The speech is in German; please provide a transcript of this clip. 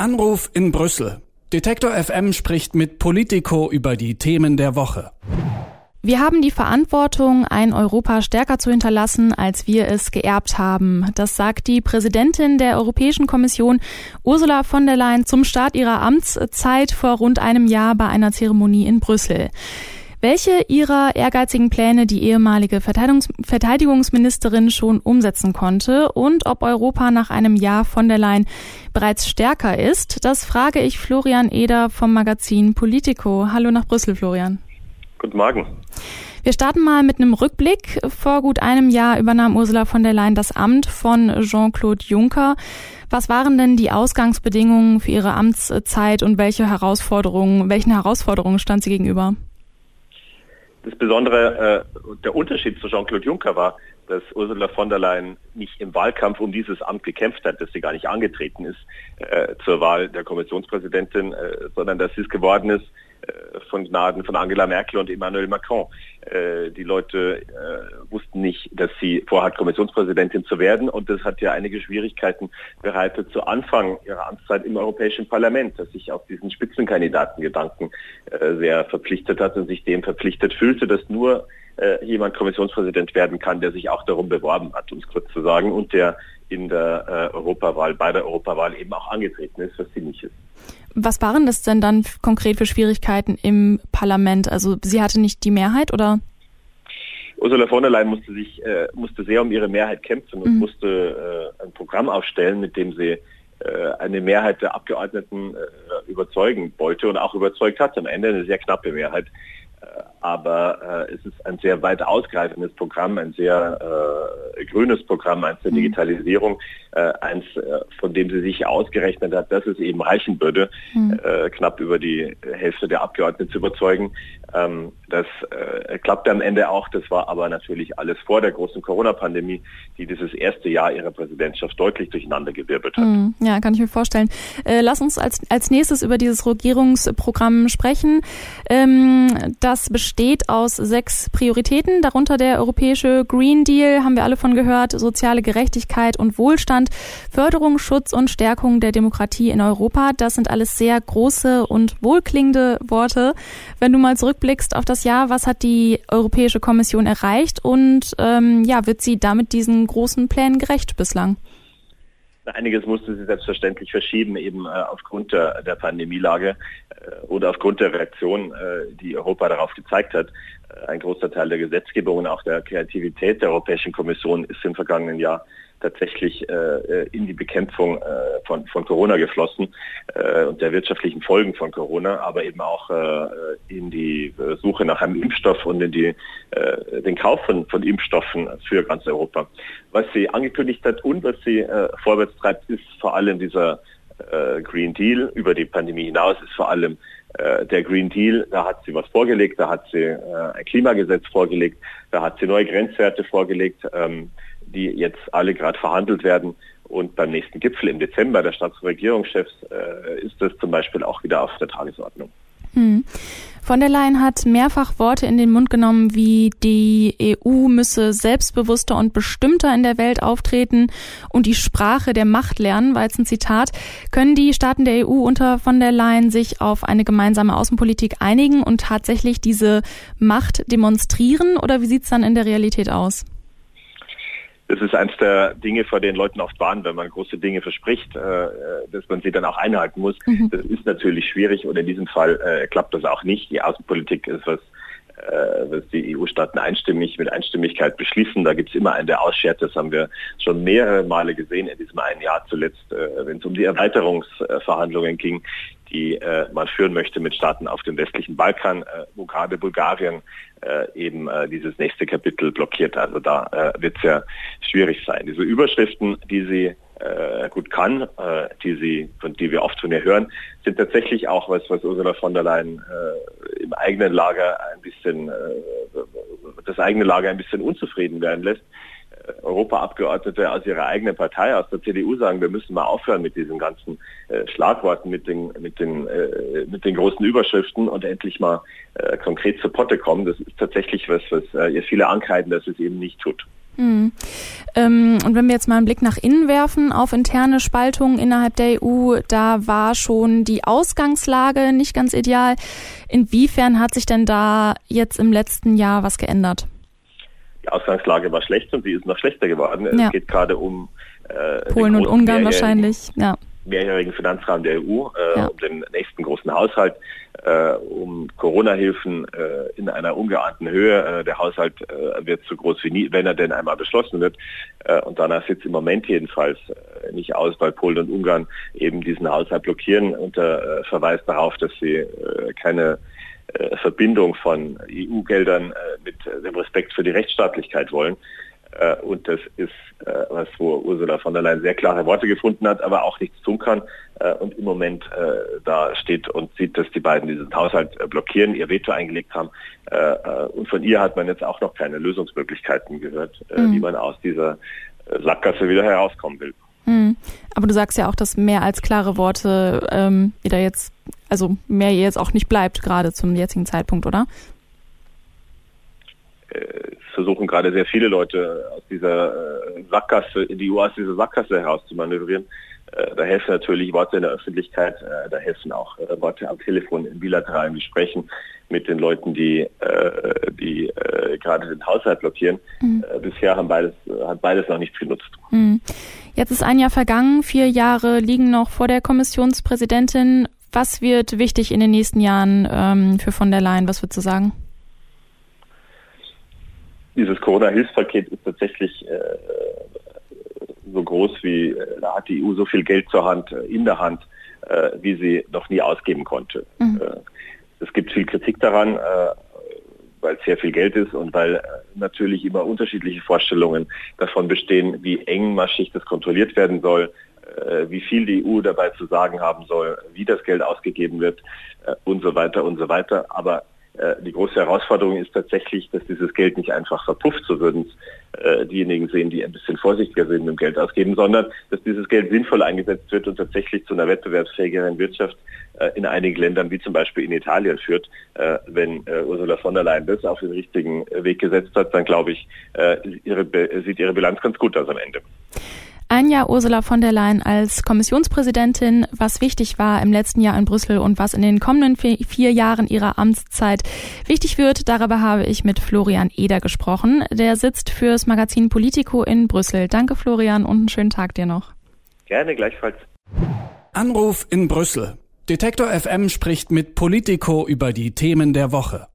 Anruf in Brüssel. Detektor FM spricht mit Politico über die Themen der Woche. Wir haben die Verantwortung, ein Europa stärker zu hinterlassen, als wir es geerbt haben. Das sagt die Präsidentin der Europäischen Kommission, Ursula von der Leyen, zum Start ihrer Amtszeit vor rund einem Jahr bei einer Zeremonie in Brüssel. Welche ihrer ehrgeizigen Pläne die ehemalige Verteidigungs Verteidigungsministerin schon umsetzen konnte und ob Europa nach einem Jahr von der Leyen bereits stärker ist, das frage ich Florian Eder vom Magazin Politico. Hallo nach Brüssel, Florian. Guten Morgen. Wir starten mal mit einem Rückblick. Vor gut einem Jahr übernahm Ursula von der Leyen das Amt von Jean-Claude Juncker. Was waren denn die Ausgangsbedingungen für ihre Amtszeit und welche Herausforderungen, welchen Herausforderungen stand sie gegenüber? Das Besondere, äh, der Unterschied zu Jean-Claude Juncker war, dass Ursula von der Leyen nicht im Wahlkampf um dieses Amt gekämpft hat, dass sie gar nicht angetreten ist äh, zur Wahl der Kommissionspräsidentin, äh, sondern dass sie es geworden ist, von Gnaden von Angela Merkel und Emmanuel Macron. Äh, die Leute äh, wussten nicht, dass sie vorhat, Kommissionspräsidentin zu werden und das hat ja einige Schwierigkeiten bereitet zu Anfang ihrer Amtszeit im Europäischen Parlament, dass sich auf diesen Spitzenkandidatengedanken sehr verpflichtet hat und sich dem verpflichtet fühlte, dass nur jemand Kommissionspräsident werden kann, der sich auch darum beworben hat, um es kurz zu sagen, und der in der Europawahl, bei der Europawahl eben auch angetreten ist, was sie nicht ist. Was waren das denn dann konkret für Schwierigkeiten im Parlament? Also sie hatte nicht die Mehrheit oder? Ursula von der Leyen musste sich äh, musste sehr um ihre Mehrheit kämpfen und mhm. musste äh, ein Programm aufstellen, mit dem sie äh, eine Mehrheit der Abgeordneten äh, überzeugen wollte und auch überzeugt hat. Am Ende eine sehr knappe Mehrheit. Aber äh, es ist ein sehr weit ausgreifendes Programm, ein sehr äh, grünes Programm, eins der mhm. Digitalisierung, äh, eins, äh, von dem sie sich ausgerechnet hat, dass es eben reichen würde, mhm. äh, knapp über die Hälfte der Abgeordneten zu überzeugen. Ähm, das äh, klappte am Ende auch, das war aber natürlich alles vor der großen Corona-Pandemie, die dieses erste Jahr ihrer Präsidentschaft deutlich durcheinandergewirbelt hat. Mhm. Ja, kann ich mir vorstellen. Lass uns als, als nächstes über dieses Regierungsprogramm sprechen. Ähm, das besteht aus sechs Prioritäten, darunter der europäische Green Deal, haben wir alle von gehört, soziale Gerechtigkeit und Wohlstand, Förderung, Schutz und Stärkung der Demokratie in Europa. Das sind alles sehr große und wohlklingende Worte. Wenn du mal zurückblickst auf das Jahr, was hat die Europäische Kommission erreicht und ähm, ja, wird sie damit diesen großen Plänen gerecht bislang? Einiges musste sie selbstverständlich verschieben, eben äh, aufgrund der, der Pandemielage äh, oder aufgrund der Reaktion, äh, die Europa darauf gezeigt hat. Äh, ein großer Teil der Gesetzgebung und auch der Kreativität der Europäischen Kommission ist im vergangenen Jahr tatsächlich äh, äh, in die Bekämpfung äh, von, von Corona geflossen äh, und der wirtschaftlichen Folgen von Corona, aber eben auch äh, in die Suche nach einem Impfstoff und in die, den Kauf von, von Impfstoffen für ganz Europa. Was sie angekündigt hat und was sie vorwärts treibt, ist vor allem dieser Green Deal über die Pandemie hinaus, ist vor allem der Green Deal, da hat sie was vorgelegt, da hat sie äh, ein Klimagesetz vorgelegt, da hat sie neue Grenzwerte vorgelegt. Ähm, die jetzt alle gerade verhandelt werden. Und beim nächsten Gipfel im Dezember der Staats- und Regierungschefs äh, ist das zum Beispiel auch wieder auf der Tagesordnung. Hm. Von der Leyen hat mehrfach Worte in den Mund genommen, wie die EU müsse selbstbewusster und bestimmter in der Welt auftreten und die Sprache der Macht lernen, war jetzt ein Zitat. Können die Staaten der EU unter von der Leyen sich auf eine gemeinsame Außenpolitik einigen und tatsächlich diese Macht demonstrieren oder wie sieht es dann in der Realität aus? Das ist eines der Dinge, vor denen Leuten oft warnen, wenn man große Dinge verspricht, äh, dass man sie dann auch einhalten muss. Mhm. Das ist natürlich schwierig und in diesem Fall äh, klappt das auch nicht. Die Außenpolitik ist was, äh, was die EU-Staaten einstimmig mit Einstimmigkeit beschließen. Da gibt es immer einen, der ausschert. Das haben wir schon mehrere Male gesehen in diesem einen Jahr zuletzt, äh, wenn es um die Erweiterungsverhandlungen ging, die äh, man führen möchte mit Staaten auf dem westlichen Balkan, äh, wo gerade Bulgarien äh, eben äh, dieses nächste Kapitel blockiert. Also da äh, wird es ja schwierig sein. Diese Überschriften, die sie äh, gut kann, äh, die sie, von die wir oft von ihr hören, sind tatsächlich auch was, was Ursula von der Leyen äh, im eigenen Lager ein bisschen, äh, das eigene Lager ein bisschen unzufrieden werden lässt. Europaabgeordnete aus ihrer eigenen Partei, aus der CDU sagen, wir müssen mal aufhören mit diesen ganzen äh, Schlagworten, mit den, mit, den, äh, mit den großen Überschriften und endlich mal äh, konkret zur Potte kommen. Das ist tatsächlich was, was äh, ihr viele ankreiden, dass es eben nicht tut. Mhm. Ähm, und wenn wir jetzt mal einen Blick nach innen werfen auf interne Spaltungen innerhalb der EU, da war schon die Ausgangslage nicht ganz ideal. Inwiefern hat sich denn da jetzt im letzten Jahr was geändert? Die Ausgangslage war schlecht und sie ist noch schlechter geworden. Ja. Es geht gerade um äh, Polen und Ungarn wahrscheinlich. Ja mehrjährigen Finanzrahmen der EU, äh, ja. um den nächsten großen Haushalt, äh, um Corona-Hilfen äh, in einer ungeahnten Höhe. Äh, der Haushalt äh, wird so groß wie nie, wenn er denn einmal beschlossen wird. Äh, und danach sieht es im Moment jedenfalls nicht aus, weil Polen und Ungarn eben diesen Haushalt blockieren unter Verweis darauf, dass sie keine Verbindung von EU-Geldern mit dem Respekt für die Rechtsstaatlichkeit wollen. Äh, und das ist äh, was, wo Ursula von der Leyen sehr klare Worte gefunden hat, aber auch nichts tun kann äh, und im Moment da steht und sieht, dass die beiden diesen Haushalt blockieren, ihr Veto eingelegt haben. und von ihr hat man jetzt auch noch keine Lösungsmöglichkeiten gehört, mhm. wie man aus dieser Sackgasse wieder herauskommen will. Mhm. Aber du sagst ja auch, dass mehr als klare Worte ähm, ihr da jetzt, also mehr jetzt auch nicht bleibt, gerade zum jetzigen Zeitpunkt, oder? Versuchen gerade sehr viele Leute aus dieser äh, Sackgasse, in die EU aus dieser Sackgasse herauszumanövrieren. Äh, da helfen natürlich Worte in der Öffentlichkeit, äh, da helfen auch Worte am Telefon in bilateralen Gesprächen mit den Leuten, die, die gerade den Haushalt blockieren. Mhm. Bisher haben beides, hat beides noch nichts genutzt. Mhm. Jetzt ist ein Jahr vergangen, vier Jahre liegen noch vor der Kommissionspräsidentin. Was wird wichtig in den nächsten Jahren ähm, für von der Leyen? Was würdest du sagen? Dieses Corona-Hilfspaket ist tatsächlich äh, so groß wie, äh, da hat die EU so viel Geld zur Hand, äh, in der Hand, äh, wie sie noch nie ausgeben konnte. Mhm. Äh, es gibt viel Kritik daran, äh, weil es sehr viel Geld ist und weil natürlich immer unterschiedliche Vorstellungen davon bestehen, wie engmaschig das kontrolliert werden soll, wie viel die EU dabei zu sagen haben soll, wie das Geld ausgegeben wird und so weiter und so weiter. Aber die große Herausforderung ist tatsächlich, dass dieses Geld nicht einfach verpufft, so würden es äh, diejenigen sehen, die ein bisschen vorsichtiger sind mit dem Geld ausgeben, sondern dass dieses Geld sinnvoll eingesetzt wird und tatsächlich zu einer wettbewerbsfähigeren Wirtschaft äh, in einigen Ländern, wie zum Beispiel in Italien, führt. Äh, wenn äh, Ursula von der Leyen das auf den richtigen Weg gesetzt hat, dann glaube ich, äh, ihre, sieht ihre Bilanz ganz gut aus am Ende. Ein Jahr Ursula von der Leyen als Kommissionspräsidentin, was wichtig war im letzten Jahr in Brüssel und was in den kommenden vier Jahren ihrer Amtszeit wichtig wird, darüber habe ich mit Florian Eder gesprochen. Der sitzt fürs Magazin Politico in Brüssel. Danke Florian und einen schönen Tag dir noch. Gerne, gleichfalls. Anruf in Brüssel. Detektor FM spricht mit Politico über die Themen der Woche.